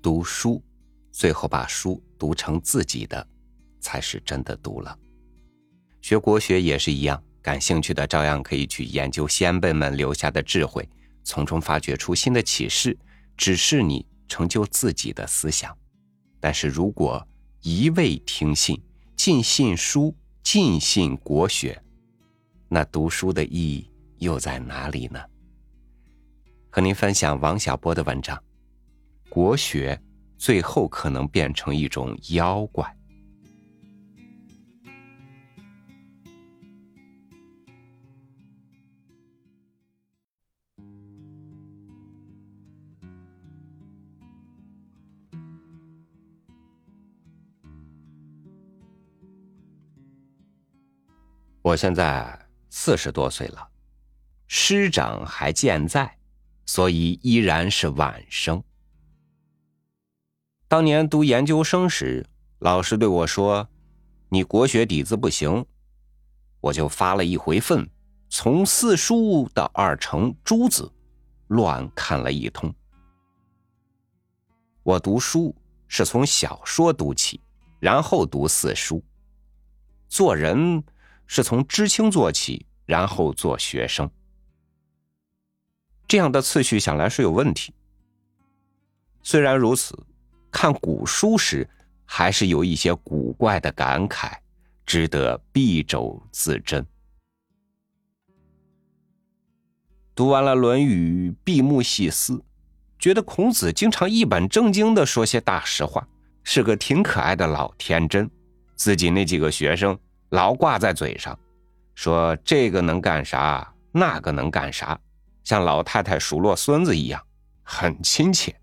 读书，最后把书读成自己的，才是真的读了。学国学也是一样，感兴趣的照样可以去研究先辈们留下的智慧，从中发掘出新的启示，指示你成就自己的思想。但是如果一味听信，尽信书，尽信国学，那读书的意义又在哪里呢？和您分享王小波的文章：国学最后可能变成一种妖怪。我现在四十多岁了，师长还健在，所以依然是晚生。当年读研究生时，老师对我说：“你国学底子不行。”我就发了一回愤，从四书到二程、诸子，乱看了一通。我读书是从小说读起，然后读四书，做人。是从知青做起，然后做学生，这样的次序想来是有问题。虽然如此，看古书时还是有一些古怪的感慨，值得敝帚自珍。读完了《论语》，闭目细思，觉得孔子经常一本正经的说些大实话，是个挺可爱的老天真。自己那几个学生。老挂在嘴上，说这个能干啥，那个能干啥，像老太太数落孙子一样，很亲切。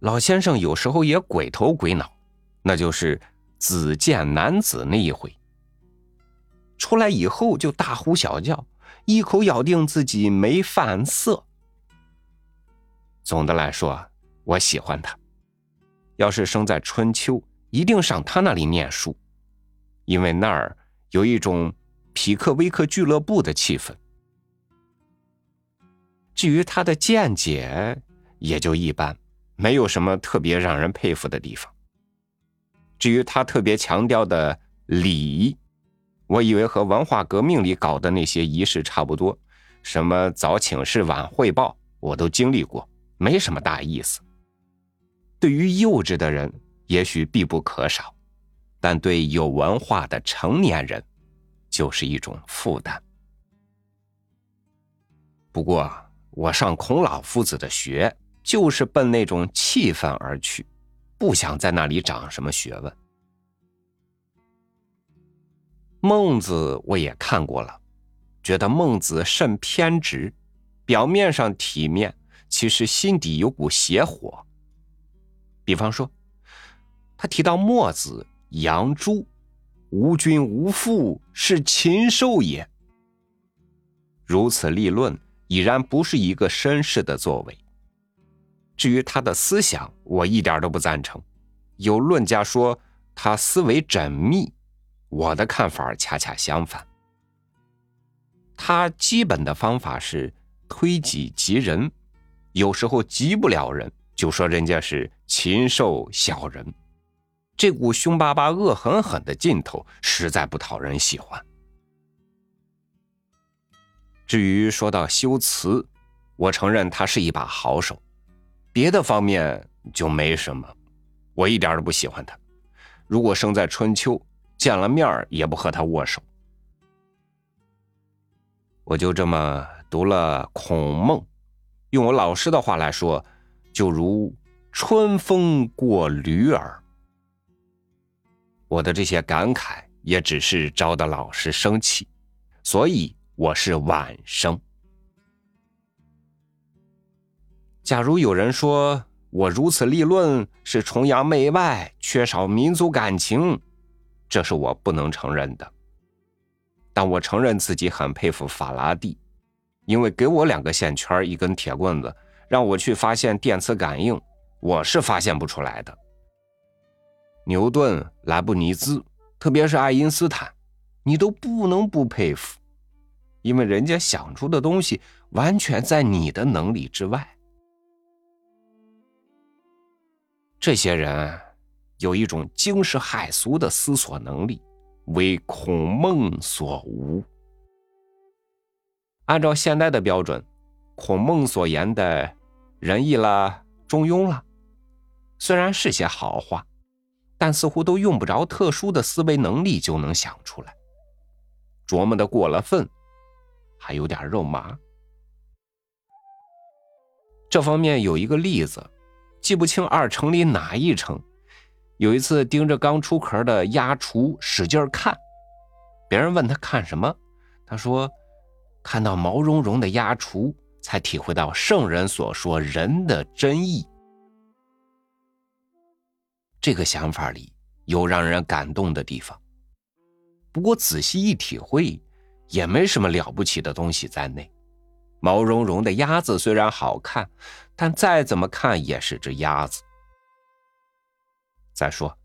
老先生有时候也鬼头鬼脑，那就是子见男子那一回，出来以后就大呼小叫，一口咬定自己没犯色。总的来说，我喜欢他。要是生在春秋。一定上他那里念书，因为那儿有一种匹克威克俱乐部的气氛。至于他的见解，也就一般，没有什么特别让人佩服的地方。至于他特别强调的礼，我以为和文化革命里搞的那些仪式差不多，什么早请示晚汇报，我都经历过，没什么大意思。对于幼稚的人。也许必不可少，但对有文化的成年人，就是一种负担。不过，我上孔老夫子的学，就是奔那种气氛而去，不想在那里长什么学问。孟子我也看过了，觉得孟子甚偏执，表面上体面，其实心底有股邪火。比方说。他提到墨子、杨朱，无君无父，是禽兽也。如此立论，已然不是一个绅士的作为。至于他的思想，我一点都不赞成。有论家说他思维缜密，我的看法恰恰相反。他基本的方法是推己及人，有时候及不了人，就说人家是禽兽小人。这股凶巴巴、恶狠狠的劲头实在不讨人喜欢。至于说到修辞，我承认他是一把好手，别的方面就没什么，我一点都不喜欢他。如果生在春秋，见了面也不和他握手。我就这么读了孔孟，用我老师的话来说，就如春风过驴耳。我的这些感慨也只是招得老师生气，所以我是晚生。假如有人说我如此立论是崇洋媚外、缺少民族感情，这是我不能承认的。但我承认自己很佩服法拉第，因为给我两个线圈、一根铁棍子，让我去发现电磁感应，我是发现不出来的。牛顿、莱布尼兹，特别是爱因斯坦，你都不能不佩服，因为人家想出的东西完全在你的能力之外。这些人有一种惊世骇俗的思索能力，为孔孟所无。按照现代的标准，孔孟所言的仁义了、中庸了，虽然是些好话，但似乎都用不着特殊的思维能力就能想出来，琢磨的过了分，还有点肉麻。这方面有一个例子，记不清二城里哪一城。有一次盯着刚出壳的鸭雏使劲看，别人问他看什么，他说：“看到毛茸茸的鸭雏，才体会到圣人所说人的真意。”这个想法里有让人感动的地方，不过仔细一体会，也没什么了不起的东西在内。毛茸茸的鸭子虽然好看，但再怎么看也是只鸭子。再说，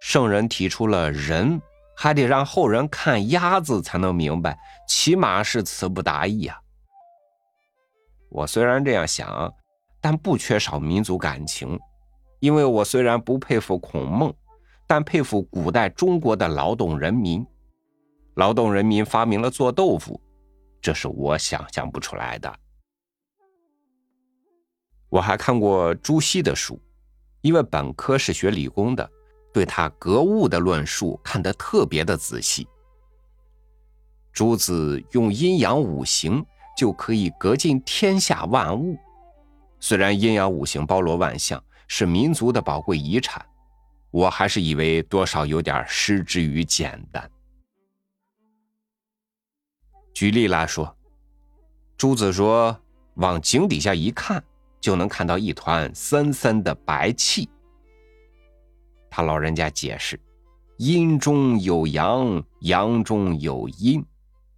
圣人提出了人，还得让后人看鸭子才能明白，起码是词不达意啊。我虽然这样想，但不缺少民族感情，因为我虽然不佩服孔孟，但佩服古代中国的劳动人民。劳动人民发明了做豆腐。这是我想象不出来的。我还看过朱熹的书，因为本科是学理工的，对他格物的论述看得特别的仔细。朱子用阴阳五行就可以格尽天下万物，虽然阴阳五行包罗万象，是民族的宝贵遗产，我还是以为多少有点失之于简单。举例来说，朱子说：“往井底下一看，就能看到一团森森的白气。”他老人家解释：“阴中有阳，阳中有阴，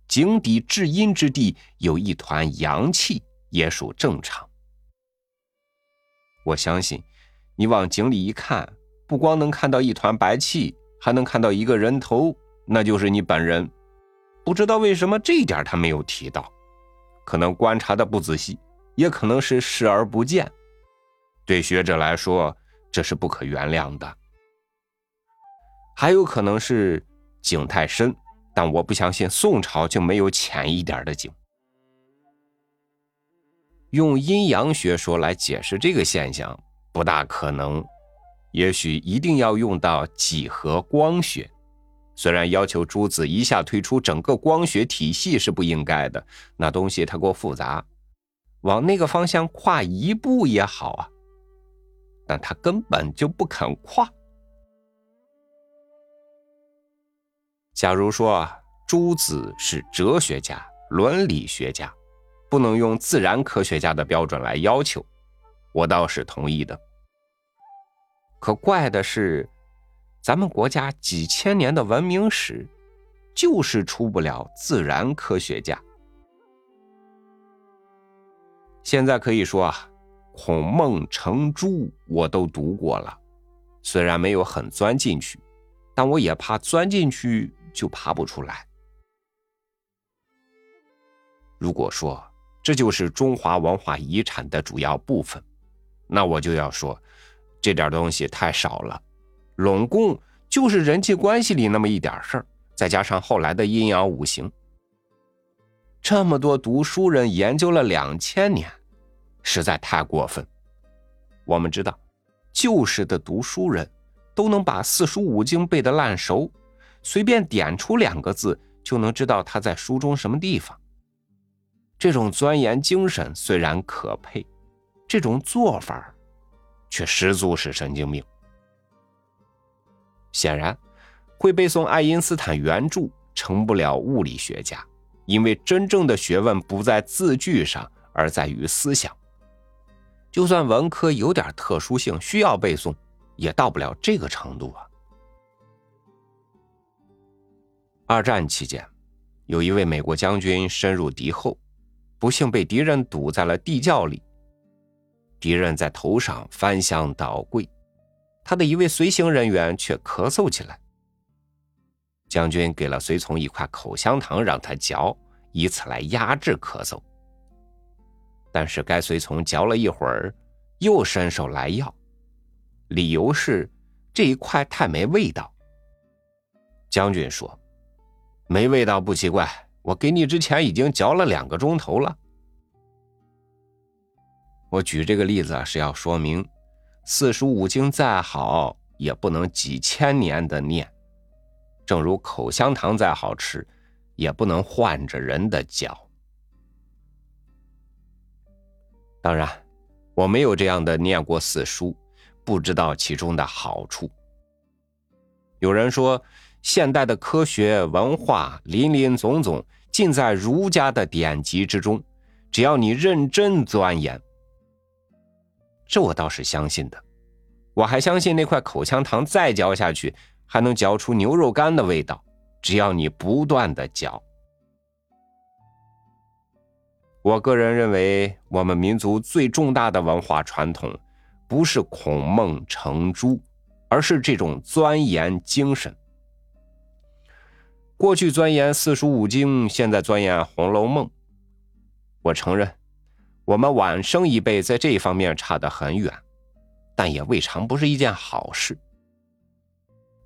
井底至阴之地有一团阳气，也属正常。”我相信，你往井里一看，不光能看到一团白气，还能看到一个人头，那就是你本人。不知道为什么这一点他没有提到，可能观察的不仔细，也可能是视而不见。对学者来说，这是不可原谅的。还有可能是井太深，但我不相信宋朝就没有浅一点的井。用阴阳学说来解释这个现象不大可能，也许一定要用到几何光学。虽然要求朱子一下推出整个光学体系是不应该的，那东西太过复杂，往那个方向跨一步也好啊，但他根本就不肯跨。假如说朱子是哲学家、伦理学家，不能用自然科学家的标准来要求，我倒是同意的。可怪的是。咱们国家几千年的文明史，就是出不了自然科学家。现在可以说啊，孔孟程朱我都读过了，虽然没有很钻进去，但我也怕钻进去就爬不出来。如果说这就是中华文化遗产的主要部分，那我就要说，这点东西太少了。拢共就是人际关系里那么一点事儿，再加上后来的阴阳五行，这么多读书人研究了两千年，实在太过分。我们知道，旧时的读书人都能把四书五经背得烂熟，随便点出两个字就能知道他在书中什么地方。这种钻研精神虽然可佩，这种做法却十足是神经病。显然，会背诵爱因斯坦原著成不了物理学家，因为真正的学问不在字句上，而在于思想。就算文科有点特殊性，需要背诵，也到不了这个程度啊。二战期间，有一位美国将军深入敌后，不幸被敌人堵在了地窖里，敌人在头上翻箱倒柜。他的一位随行人员却咳嗽起来。将军给了随从一块口香糖，让他嚼，以此来压制咳嗽。但是该随从嚼了一会儿，又伸手来要，理由是这一块太没味道。将军说：“没味道不奇怪，我给你之前已经嚼了两个钟头了。”我举这个例子啊，是要说明四书五经再好，也不能几千年的念；正如口香糖再好吃，也不能换着人的嚼。当然，我没有这样的念过四书，不知道其中的好处。有人说，现代的科学文化林林总总，尽在儒家的典籍之中，只要你认真钻研。这我倒是相信的，我还相信那块口香糖再嚼下去还能嚼出牛肉干的味道，只要你不断的嚼。我个人认为，我们民族最重大的文化传统，不是孔孟程朱，而是这种钻研精神。过去钻研四书五经，现在钻研《红楼梦》，我承认。我们晚生一辈在这方面差得很远，但也未尝不是一件好事。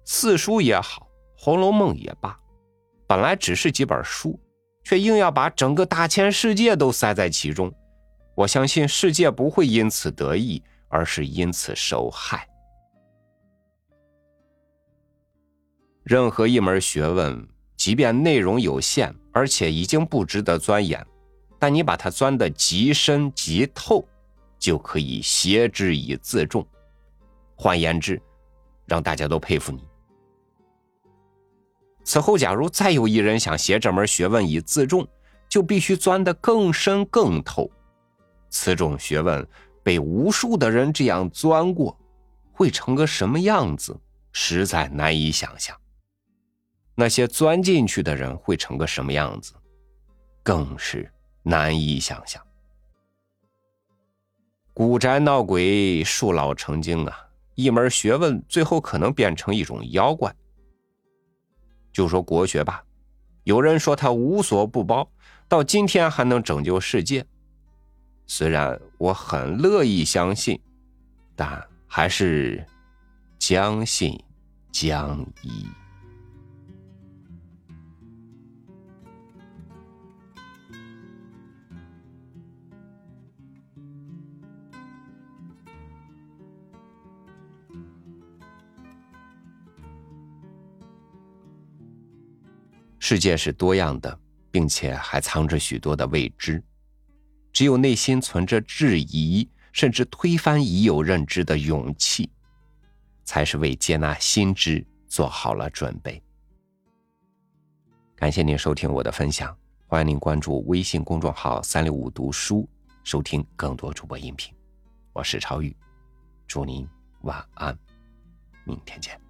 四书也好，《红楼梦》也罢，本来只是几本书，却硬要把整个大千世界都塞在其中。我相信世界不会因此得益，而是因此受害。任何一门学问，即便内容有限，而且已经不值得钻研。但你把它钻得极深极透，就可以挟之以自重。换言之，让大家都佩服你。此后，假如再有一人想携这门学问以自重，就必须钻得更深更透。此种学问被无数的人这样钻过，会成个什么样子，实在难以想象。那些钻进去的人会成个什么样子，更是。难以想象，古宅闹鬼，树老成精啊！一门学问最后可能变成一种妖怪。就说国学吧，有人说它无所不包，到今天还能拯救世界。虽然我很乐意相信，但还是将信将疑。世界是多样的，并且还藏着许多的未知。只有内心存着质疑，甚至推翻已有认知的勇气，才是为接纳新知做好了准备。感谢您收听我的分享，欢迎您关注微信公众号“三六五读书”，收听更多主播音频。我是超宇，祝您晚安，明天见。